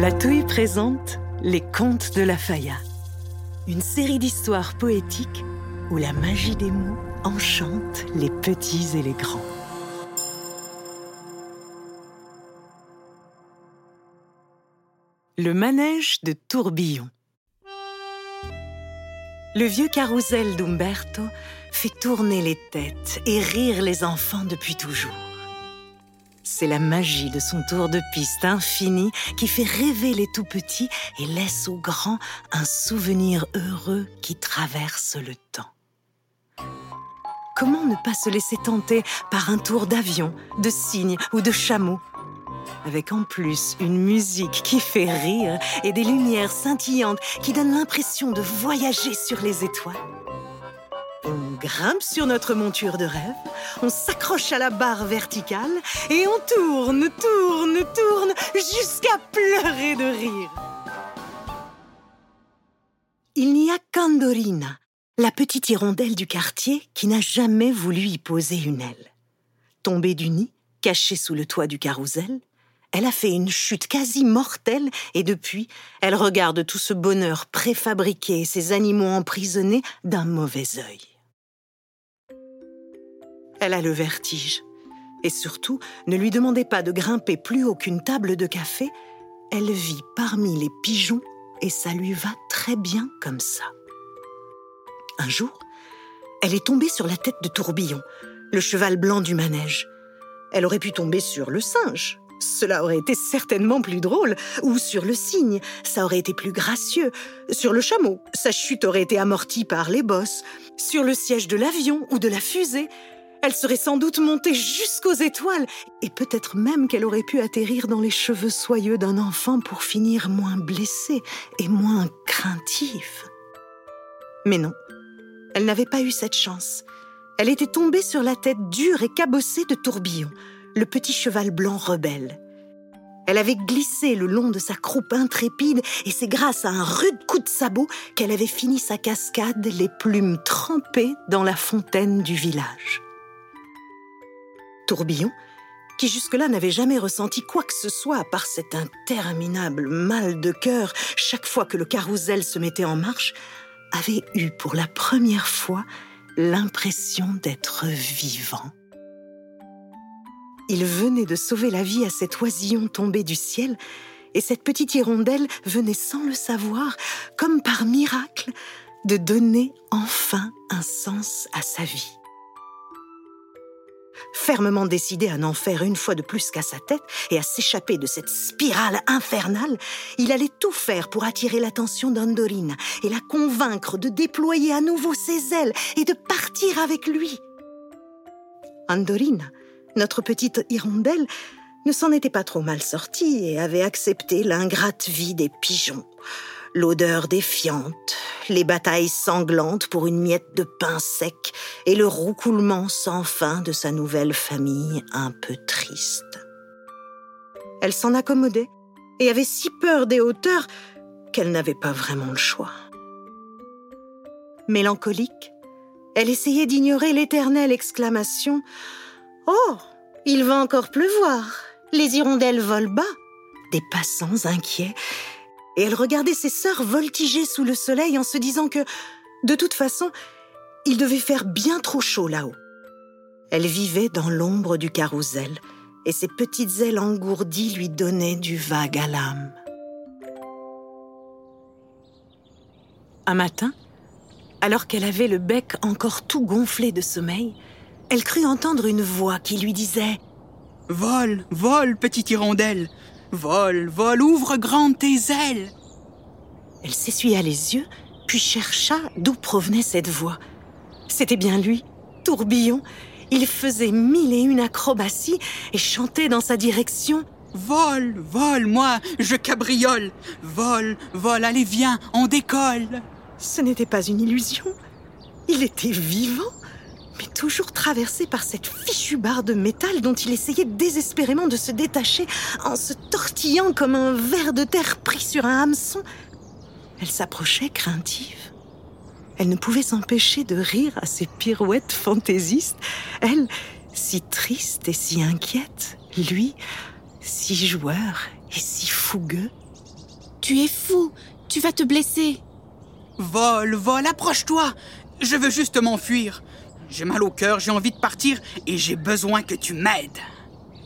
La Touille présente Les Contes de la Faya, une série d'histoires poétiques où la magie des mots enchante les petits et les grands. Le manège de Tourbillon. Le vieux carrousel d'Umberto fait tourner les têtes et rire les enfants depuis toujours. C'est la magie de son tour de piste infini qui fait rêver les tout petits et laisse aux grands un souvenir heureux qui traverse le temps. Comment ne pas se laisser tenter par un tour d'avion, de cygne ou de chameau? Avec en plus une musique qui fait rire et des lumières scintillantes qui donnent l'impression de voyager sur les étoiles. Grimpe sur notre monture de rêve, on s'accroche à la barre verticale et on tourne, tourne, tourne jusqu'à pleurer de rire. Il n'y a qu'Andorina, la petite hirondelle du quartier, qui n'a jamais voulu y poser une aile. Tombée du nid, cachée sous le toit du carrousel, elle a fait une chute quasi mortelle et depuis, elle regarde tout ce bonheur préfabriqué et ces animaux emprisonnés d'un mauvais œil. Elle a le vertige. Et surtout, ne lui demandez pas de grimper plus haut qu'une table de café. Elle vit parmi les pigeons et ça lui va très bien comme ça. Un jour, elle est tombée sur la tête de Tourbillon, le cheval blanc du manège. Elle aurait pu tomber sur le singe, cela aurait été certainement plus drôle. Ou sur le cygne, ça aurait été plus gracieux. Sur le chameau, sa chute aurait été amortie par les bosses. Sur le siège de l'avion ou de la fusée, elle serait sans doute montée jusqu'aux étoiles, et peut-être même qu'elle aurait pu atterrir dans les cheveux soyeux d'un enfant pour finir moins blessée et moins craintive. Mais non, elle n'avait pas eu cette chance. Elle était tombée sur la tête dure et cabossée de tourbillons le petit cheval blanc rebelle. Elle avait glissé le long de sa croupe intrépide et c'est grâce à un rude coup de sabot qu'elle avait fini sa cascade, les plumes trempées dans la fontaine du village. Tourbillon, qui jusque-là n'avait jamais ressenti quoi que ce soit à part cet interminable mal de cœur chaque fois que le carrousel se mettait en marche, avait eu pour la première fois l'impression d'être vivant. Il venait de sauver la vie à cet oisillon tombé du ciel, et cette petite hirondelle venait sans le savoir, comme par miracle, de donner enfin un sens à sa vie. Fermement décidé à n'en faire une fois de plus qu'à sa tête et à s'échapper de cette spirale infernale, il allait tout faire pour attirer l'attention d'Andorina et la convaincre de déployer à nouveau ses ailes et de partir avec lui. Andorina, notre petite hirondelle s'en était pas trop mal sortie et avait accepté l'ingrate vie des pigeons. L'odeur défiante, les batailles sanglantes pour une miette de pain sec et le roucoulement sans fin de sa nouvelle famille un peu triste. Elle s'en accommodait et avait si peur des hauteurs qu'elle n'avait pas vraiment le choix. Mélancolique, elle essayait d'ignorer l'éternelle exclamation Oh, il va encore pleuvoir. Les hirondelles volent bas. Des passants inquiets. Et elle regardait ses sœurs voltiger sous le soleil en se disant que, de toute façon, il devait faire bien trop chaud là-haut. Elle vivait dans l'ombre du carrousel, et ses petites ailes engourdies lui donnaient du vague à l'âme. Un matin, alors qu'elle avait le bec encore tout gonflé de sommeil, elle crut entendre une voix qui lui disait Vole, vole, petite hirondelle Vole, vole, ouvre grand tes ailes Elle s'essuya les yeux, puis chercha d'où provenait cette voix. C'était bien lui, Tourbillon. Il faisait mille et une acrobaties et chantait dans sa direction. Vole, vole, moi, je cabriole. Vole, vole, allez, viens, on décolle. Ce n'était pas une illusion. Il était vivant mais toujours traversé par cette fichue barre de métal dont il essayait désespérément de se détacher en se tortillant comme un ver de terre pris sur un hameçon. Elle s'approchait craintive. Elle ne pouvait s'empêcher de rire à ses pirouettes fantaisistes. Elle, si triste et si inquiète, lui, si joueur et si fougueux. Tu es fou. Tu vas te blesser. Vol, vol, approche-toi. Je veux juste m'enfuir. J'ai mal au cœur, j'ai envie de partir et j'ai besoin que tu m'aides.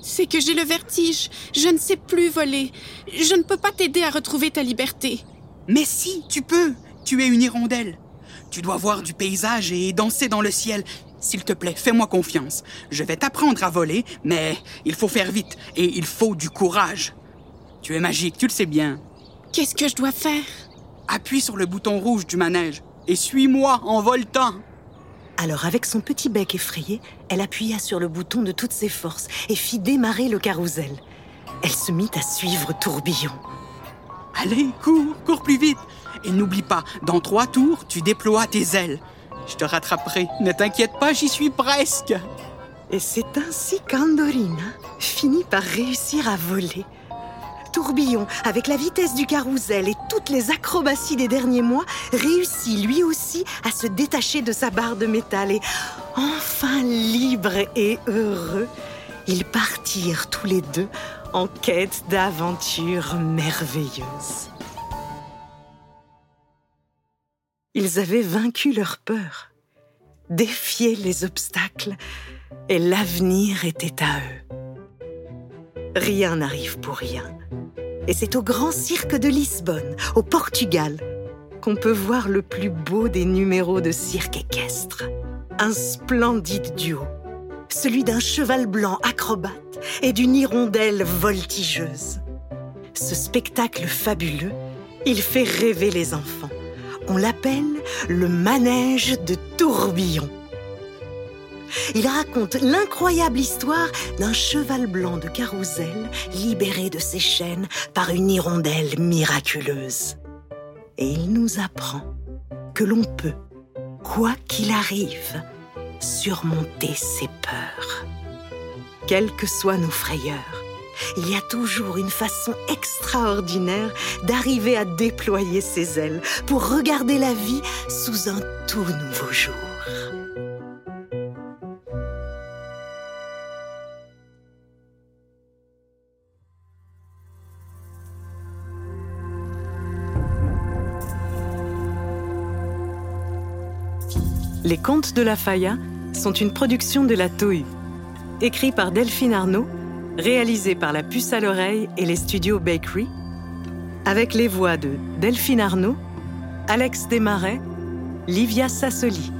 C'est que j'ai le vertige. Je ne sais plus voler. Je ne peux pas t'aider à retrouver ta liberté. Mais si, tu peux. Tu es une hirondelle. Tu dois voir du paysage et danser dans le ciel. S'il te plaît, fais-moi confiance. Je vais t'apprendre à voler, mais il faut faire vite et il faut du courage. Tu es magique, tu le sais bien. Qu'est-ce que je dois faire? Appuie sur le bouton rouge du manège et suis-moi en voltant. Alors avec son petit bec effrayé, elle appuya sur le bouton de toutes ses forces et fit démarrer le carrousel. Elle se mit à suivre Tourbillon. Allez, cours, cours plus vite. Et n'oublie pas, dans trois tours, tu déploies tes ailes. Je te rattraperai. Ne t'inquiète pas, j'y suis presque. Et c'est ainsi qu'Andorina finit par réussir à voler. Tourbillon, avec la vitesse du carrousel et toutes les acrobaties des derniers mois, réussit lui aussi à se détacher de sa barre de métal et, enfin libre et heureux, ils partirent tous les deux en quête d'aventures merveilleuses. Ils avaient vaincu leur peur, défié les obstacles, et l'avenir était à eux. Rien n'arrive pour rien. Et c'est au Grand Cirque de Lisbonne, au Portugal, qu'on peut voir le plus beau des numéros de cirque équestre. Un splendide duo, celui d'un cheval blanc acrobate et d'une hirondelle voltigeuse. Ce spectacle fabuleux, il fait rêver les enfants. On l'appelle le manège de tourbillon. Il raconte l'incroyable histoire d'un cheval blanc de carrousel libéré de ses chaînes par une hirondelle miraculeuse. Et il nous apprend que l'on peut, quoi qu'il arrive, surmonter ses peurs. Quelles que soient nos frayeurs, il y a toujours une façon extraordinaire d'arriver à déployer ses ailes pour regarder la vie sous un tout nouveau jour. Les Contes de la Faya sont une production de la Tohu, écrit par Delphine Arnaud réalisé par la puce à l'oreille et les studios Bakery, avec les voix de Delphine Arnaud, Alex Desmarais, Livia Sassoli.